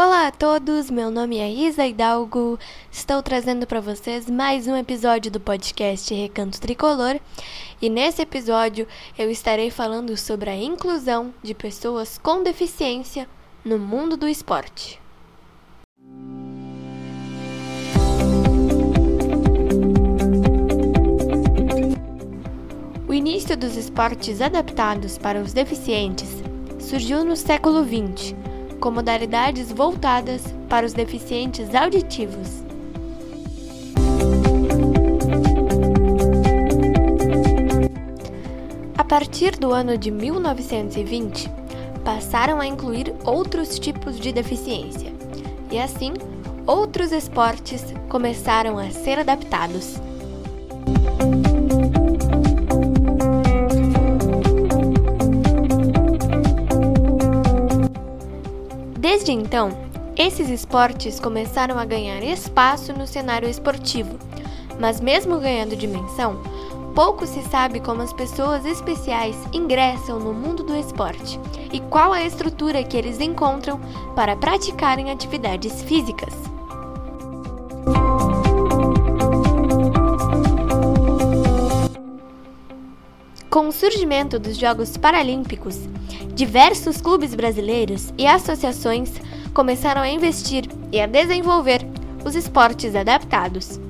Olá a todos, meu nome é Isa Hidalgo. Estou trazendo para vocês mais um episódio do podcast Recanto Tricolor. E nesse episódio eu estarei falando sobre a inclusão de pessoas com deficiência no mundo do esporte. O início dos esportes adaptados para os deficientes surgiu no século XX com modalidades voltadas para os deficientes auditivos. A partir do ano de 1920, passaram a incluir outros tipos de deficiência, e assim, outros esportes começaram a ser adaptados. Desde então, esses esportes começaram a ganhar espaço no cenário esportivo, mas mesmo ganhando dimensão, pouco se sabe como as pessoas especiais ingressam no mundo do esporte e qual a estrutura que eles encontram para praticarem atividades físicas. Com o surgimento dos Jogos Paralímpicos, diversos clubes brasileiros e associações começaram a investir e a desenvolver os esportes adaptados.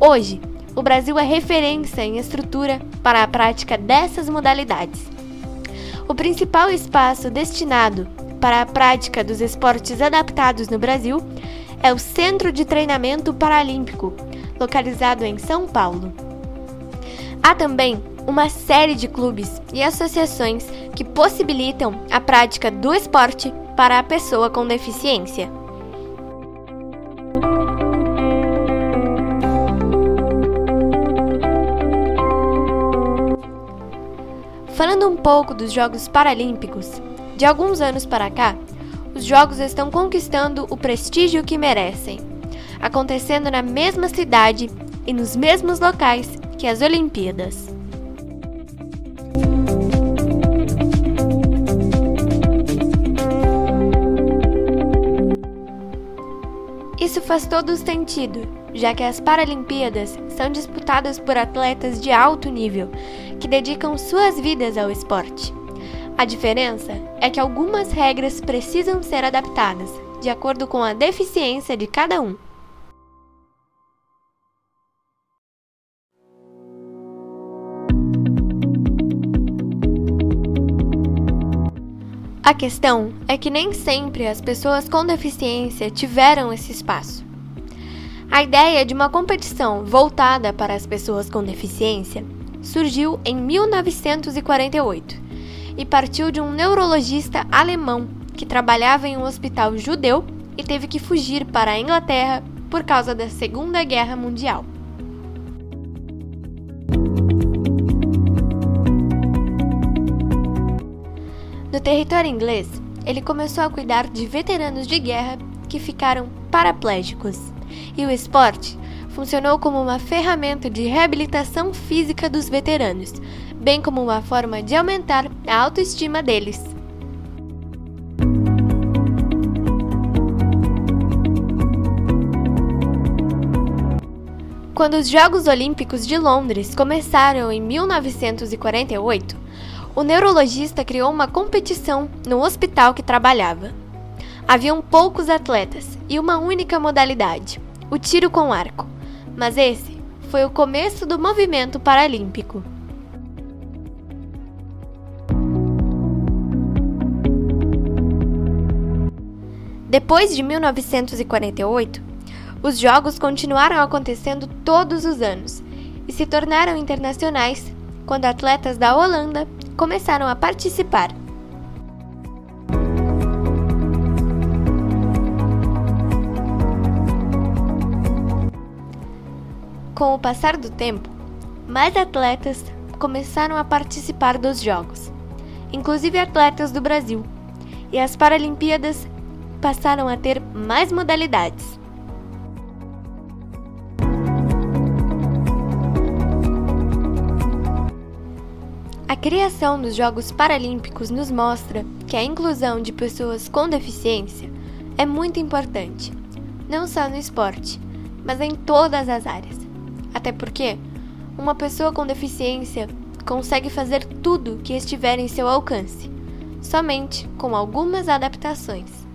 Hoje, o Brasil é referência em estrutura para a prática dessas modalidades. O principal espaço destinado para a prática dos esportes adaptados no Brasil é o Centro de Treinamento Paralímpico, localizado em São Paulo. Há também uma série de clubes e associações que possibilitam a prática do esporte para a pessoa com deficiência. Falando um pouco dos Jogos Paralímpicos, de alguns anos para cá, os Jogos estão conquistando o prestígio que merecem, acontecendo na mesma cidade e nos mesmos locais que as Olimpíadas. Isso faz todo sentido, já que as Paralimpíadas são disputadas por atletas de alto nível, que dedicam suas vidas ao esporte. A diferença é que algumas regras precisam ser adaptadas, de acordo com a deficiência de cada um. A questão é que nem sempre as pessoas com deficiência tiveram esse espaço. A ideia de uma competição voltada para as pessoas com deficiência surgiu em 1948 e partiu de um neurologista alemão que trabalhava em um hospital judeu e teve que fugir para a Inglaterra por causa da Segunda Guerra Mundial. No território inglês, ele começou a cuidar de veteranos de guerra que ficaram paraplégicos, e o esporte funcionou como uma ferramenta de reabilitação física dos veteranos, bem como uma forma de aumentar a autoestima deles. Quando os Jogos Olímpicos de Londres começaram em 1948, o neurologista criou uma competição no hospital que trabalhava. Haviam poucos atletas e uma única modalidade, o tiro com arco. Mas esse foi o começo do movimento paralímpico. Depois de 1948, os Jogos continuaram acontecendo todos os anos e se tornaram internacionais quando atletas da Holanda começaram a participar. Com o passar do tempo, mais atletas começaram a participar dos Jogos, inclusive atletas do Brasil, e as Paralimpíadas passaram a ter mais modalidades. Criação dos Jogos Paralímpicos nos mostra que a inclusão de pessoas com deficiência é muito importante, não só no esporte, mas em todas as áreas. Até porque uma pessoa com deficiência consegue fazer tudo que estiver em seu alcance, somente com algumas adaptações.